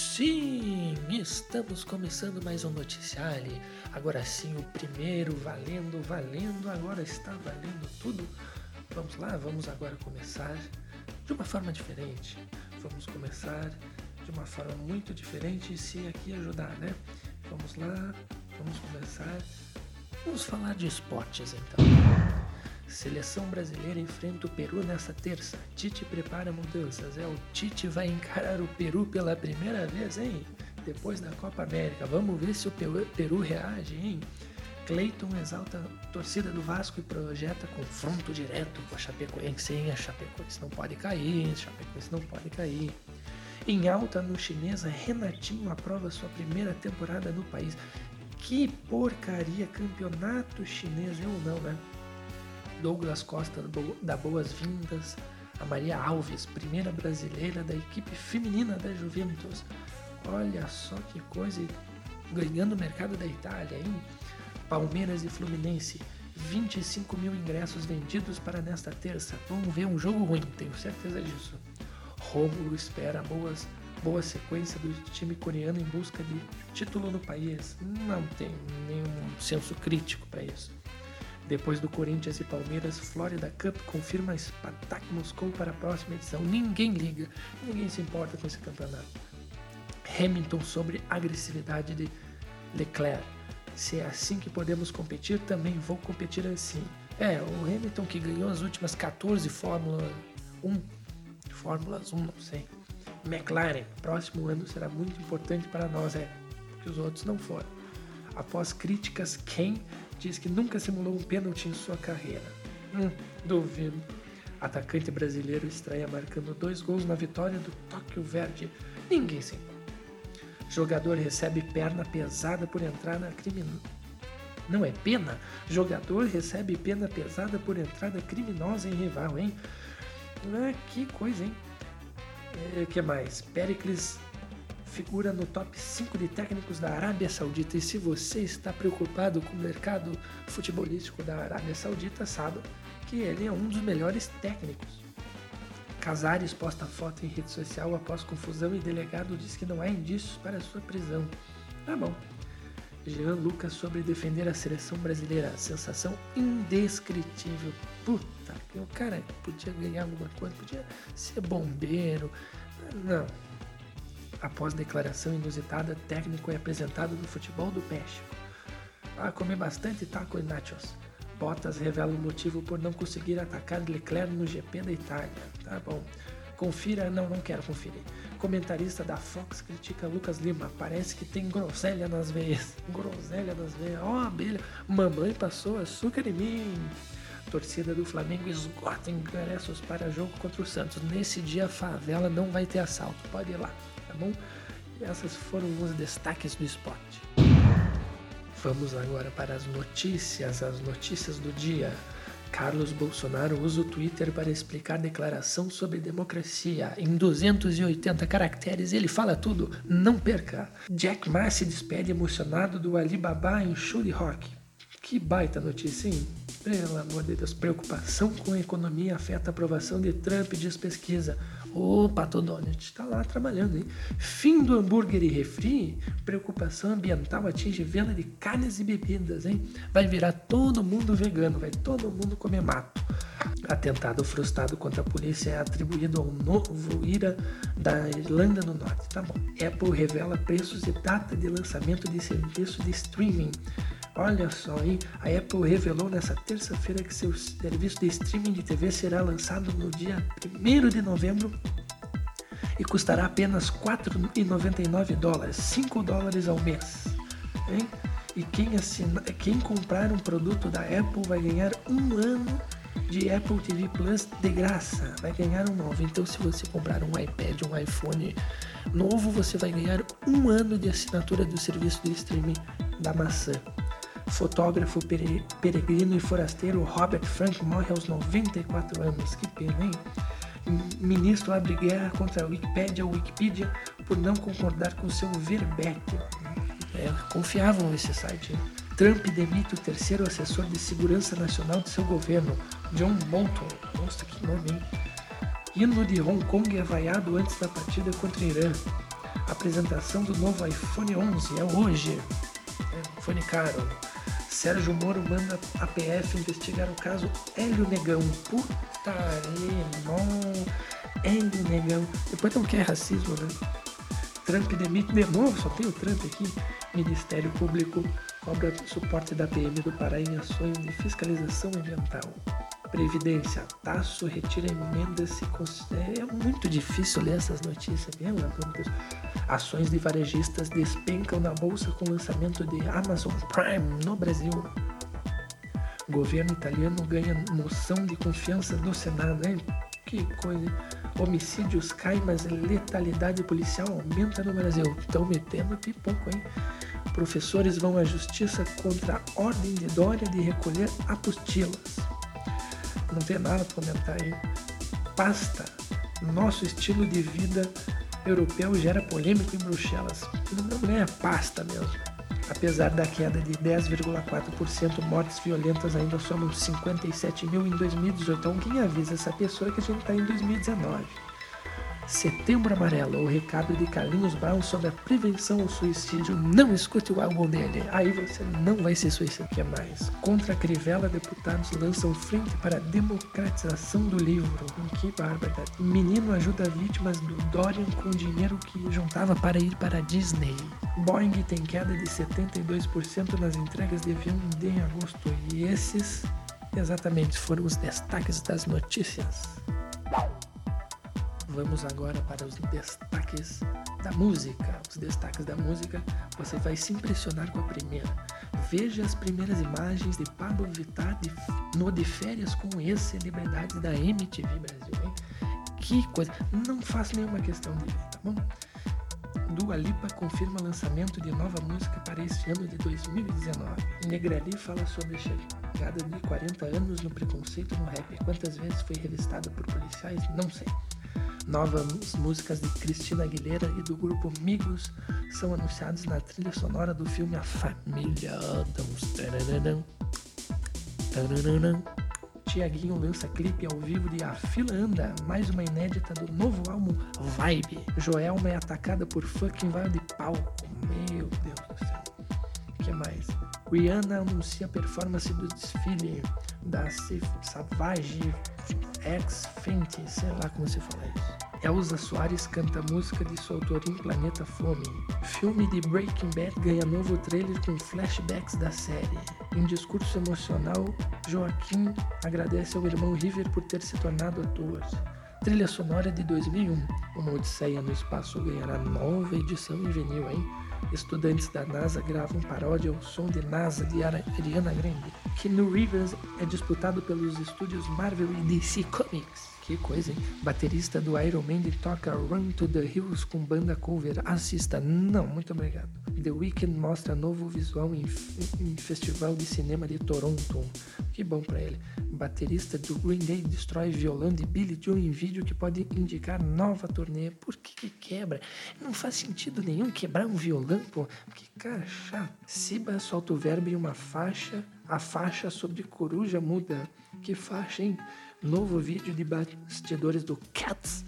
Sim, estamos começando mais um noticiário. Agora sim, o primeiro valendo, valendo, agora está valendo tudo. Vamos lá, vamos agora começar de uma forma diferente. Vamos começar de uma forma muito diferente se aqui ajudar, né? Vamos lá, vamos começar. Vamos falar de esportes então. Seleção brasileira enfrenta o Peru nessa terça. Tite prepara mudanças. É, o Tite vai encarar o Peru pela primeira vez, hein? Depois da Copa América. Vamos ver se o Peru reage, hein? Cleiton exalta a torcida do Vasco e projeta confronto direto com a Chapecoense, hein? A Chapecoense não pode cair, a Chapecoense não pode cair. Em alta no chinesa, Renatinho aprova sua primeira temporada no país. Que porcaria, campeonato chinês, eu não, né? Douglas Costa dá boas-vindas a Maria Alves, primeira brasileira da equipe feminina da Juventus. Olha só que coisa, ganhando o mercado da Itália, hein? Palmeiras e Fluminense, 25 mil ingressos vendidos para nesta terça. Vamos ver um jogo ruim, tenho certeza disso. Rômulo espera boas, boa sequência do time coreano em busca de título no país. Não tem nenhum senso crítico para isso. Depois do Corinthians e Palmeiras, Florida Cup confirma Spartak Moscou para a próxima edição. Ninguém liga, ninguém se importa com esse campeonato. Hamilton sobre agressividade de Leclerc. Se é assim que podemos competir, também vou competir assim. É, o Hamilton que ganhou as últimas 14 Fórmula 1, Fórmulas 1, não sei. McLaren, próximo ano será muito importante para nós, é, que os outros não foram. Após críticas, quem diz que nunca simulou um pênalti em sua carreira. Hum, duvido. Atacante brasileiro estreia marcando dois gols na vitória do Tóquio Verde. Ninguém se importa. Jogador recebe perna pesada por entrar na criminosa. Não é pena? Jogador recebe pena pesada por entrada criminosa em rival, hein? Ah, que coisa, hein? O é, que mais? Pericles figura no top 5 de técnicos da Arábia Saudita. E se você está preocupado com o mercado futebolístico da Arábia Saudita, saiba que ele é um dos melhores técnicos. Casares posta foto em rede social após confusão e delegado diz que não há indícios para sua prisão. Tá bom. Jean Lucas sobre defender a seleção brasileira. Sensação indescritível. Puta, o cara podia ganhar alguma coisa, podia ser bombeiro. Não, Após declaração inusitada, técnico é apresentado no futebol do México. Ah, comer bastante taco e nachos. Bottas revela o motivo por não conseguir atacar Leclerc no GP da Itália. Tá bom. Confira, não, não quero conferir. Comentarista da Fox critica Lucas Lima. Parece que tem groselha nas veias. Groselha nas veias. Ó, oh, abelha. Mamãe passou açúcar em mim. Torcida do Flamengo esgota ingressos para jogo contra o Santos. Nesse dia a favela não vai ter assalto. Pode ir lá tá bom? E essas foram os destaques do esporte. Vamos agora para as notícias, as notícias do dia. Carlos Bolsonaro usa o Twitter para explicar declaração sobre democracia. Em 280 caracteres ele fala tudo. Não perca. Jack Ma se despede emocionado do Alibaba em de rock. Que baita notícia, hein? Pelo amor de Deus, preocupação com a economia afeta a aprovação de Trump, diz pesquisa. Ô, Pato Donald, está lá trabalhando, hein? Fim do hambúrguer e refri, preocupação ambiental atinge venda de carnes e bebidas, hein? Vai virar todo mundo vegano, vai todo mundo comer mato. Atentado frustrado contra a polícia é atribuído ao novo IRA da Irlanda do Norte. Tá bom. Apple revela preços e data de lançamento de serviço de streaming. Olha só, hein? A Apple revelou nessa terça-feira que seu serviço de streaming de TV será lançado no dia 1 de novembro e custará apenas 4,99 dólares, 5 dólares ao mês. Hein? E quem, assina, quem comprar um produto da Apple vai ganhar um ano de Apple TV Plus de graça. Vai ganhar um novo. Então, se você comprar um iPad, um iPhone novo, você vai ganhar um ano de assinatura do serviço de streaming da maçã. Fotógrafo peregrino e forasteiro Robert Frank morre aos 94 anos. Que pena, hein? Ministro abre guerra contra a Wikipédia Wikipedia por não concordar com seu verbete. É, confiavam nesse site. Trump demite o terceiro assessor de segurança nacional de seu governo, John Bolton. Nossa, que nome, hein? Hino de Hong Kong é vaiado antes da partida contra o Irã. Apresentação do novo iPhone 11 é hoje. É, iPhone caro. Sérgio Moro manda a PF investigar o caso Hélio Negão. Putaria, não. Hélio Negão. Depois não quer racismo, né? Trump demite de novo, só tem o Trump aqui. Ministério Público cobra suporte da PM do Pará em ações de fiscalização ambiental. Previdência, Tasso retira emendas. É muito difícil ler essas notícias, meu Deus. Ações de varejistas despencam na bolsa com lançamento de Amazon Prime no Brasil. Governo italiano ganha moção de confiança no Senado, hein? Que coisa. Homicídios caem, mas letalidade policial aumenta no Brasil. Estão metendo pipoco, hein? Professores vão à justiça contra a ordem de Dória de recolher apostilas. Não tem nada para comentar aí. Pasta. Nosso estilo de vida europeu gera polêmica em Bruxelas. Não é pasta mesmo. Apesar da queda de 10,4%, mortes violentas ainda somam 57 mil em 2018. Então quem avisa essa pessoa que a gente está em 2019? Setembro Amarelo, o recado de Carlinhos Brown sobre a prevenção ao suicídio. Não escute o álbum dele, aí você não vai se suicidar. que mais? Contra a Crivella, deputados lançam frente para a democratização do livro. Que barbaridade. Menino ajuda vítimas do Dorian com dinheiro que juntava para ir para a Disney. Boeing tem queda de 72% nas entregas de avião em agosto. E esses, exatamente, foram os destaques das notícias. Vamos agora para os destaques da música. Os destaques da música, você vai se impressionar com a primeira. Veja as primeiras imagens de Pablo Vittar de, no de férias com ex-celebridade da MTV Brasil. Hein? Que coisa! Não faço nenhuma questão de ver, tá bom? Dua Lipa confirma lançamento de nova música para este ano de 2019. Negrali fala sobre chegada de 40 anos no preconceito no rap. Quantas vezes foi revistada por policiais? Não sei. Novas músicas de Cristina Aguilera e do grupo Migos são anunciadas na trilha sonora do filme A Família Adams. Tiaguinho lança clipe ao vivo de A Fila Anda, mais uma inédita do novo álbum Vibe. Joelma é atacada por fã que invade palco. Meu Deus do céu. O que mais? Rihanna anuncia a performance do desfile da Savage X Fenty, sei lá como se fala isso. Elza Soares canta música de sua autoria em Planeta Fome. Filme de Breaking Bad ganha novo trailer com flashbacks da série. Em discurso emocional, Joaquim agradece ao irmão River por ter se tornado ator. Trilha sonora de 2001. Uma Odisseia no Espaço ganhará nova edição em vinil, hein? Estudantes da NASA gravam paródia ao som de NASA de Ariana Grande. Que no Rivers é disputado pelos estúdios Marvel e DC Comics. Que coisa, hein? Baterista do Iron Maiden toca Run to the Hills com banda cover. Assista. Não, muito obrigado. The Weeknd mostra novo visual em, em Festival de Cinema de Toronto. Que bom para ele. Baterista do Green Day destrói violão de Billy Joe em vídeo que pode indicar nova turnê. Por que, que quebra? Não faz sentido nenhum quebrar um violão, pô. Que cara chato. Siba solta o verbo em uma faixa. A faixa sobre coruja muda. Que faixa, hein? Novo vídeo de bastidores do Cats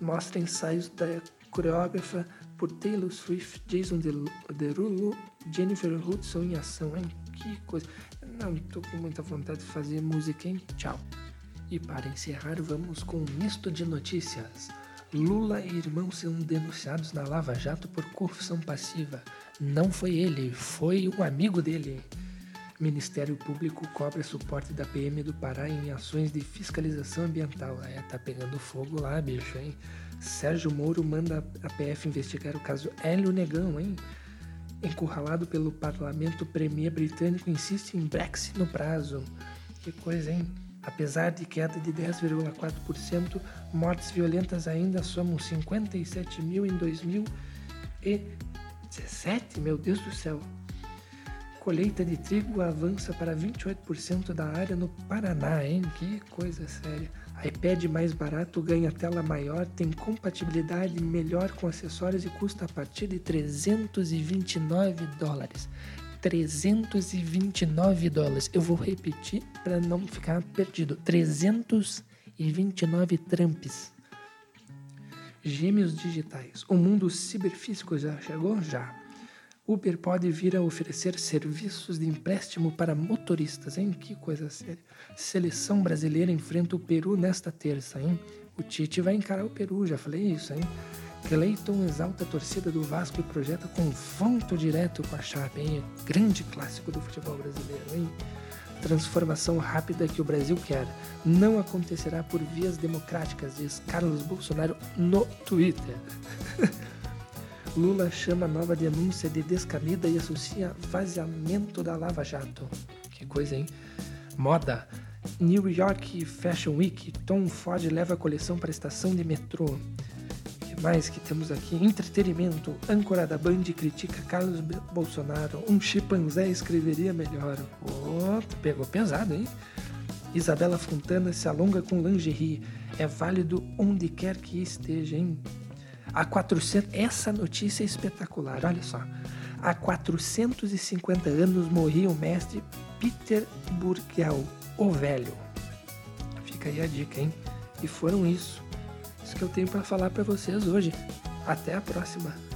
mostra ensaios da coreógrafa por Taylor Swift, Jason Derulo, Jennifer Hudson em ação, hein? Que coisa. Não tô com muita vontade de fazer música, hein? Tchau. E para encerrar, vamos com um misto de notícias. Lula e irmão são denunciados na Lava Jato por corrupção passiva. Não foi ele, foi um amigo dele. Ministério Público cobra suporte da PM do Pará em ações de fiscalização ambiental. É, tá pegando fogo lá, bicho, hein? Sérgio Moro manda a PF investigar o caso Hélio Negão, hein? Encurralado pelo parlamento, Premier britânico insiste em Brexit no prazo. Que coisa, hein? Apesar de queda de 10,4%, mortes violentas ainda somam 57 mil em 2017. Meu Deus do céu! Colheita de trigo avança para 28% da área no Paraná, hein? Que coisa séria. iPad mais barato ganha tela maior, tem compatibilidade melhor com acessórios e custa a partir de 329 dólares. 329 dólares. Eu vou repetir para não ficar perdido. 329 tramps. Gêmeos digitais. O mundo ciberfísico já chegou? Já. Uber pode vir a oferecer serviços de empréstimo para motoristas, hein? Que coisa séria. Seleção brasileira enfrenta o Peru nesta terça, hein? O Tite vai encarar o Peru, já falei isso, hein? Cleiton exalta a torcida do Vasco e projeta confronto direto com a Chape, hein? Grande clássico do futebol brasileiro, hein? transformação rápida que o Brasil quer não acontecerá por vias democráticas, diz Carlos Bolsonaro no Twitter. Lula chama nova denúncia de descamida e associa vaziamento da Lava Jato. Que coisa, hein? Moda. New York Fashion Week. Tom Ford leva a coleção para a estação de metrô mais que temos aqui? Entretenimento. Âncora da Band critica Carlos Bolsonaro. Um chimpanzé escreveria melhor. Oh, pegou pesado, hein? Isabela Fontana se alonga com lingerie. É válido onde quer que esteja, hein? Há 400... Essa notícia é espetacular, olha só. Há 450 anos morria o mestre Peter Burgel, o velho. Fica aí a dica, hein? E foram isso isso que eu tenho para falar para vocês hoje. Até a próxima!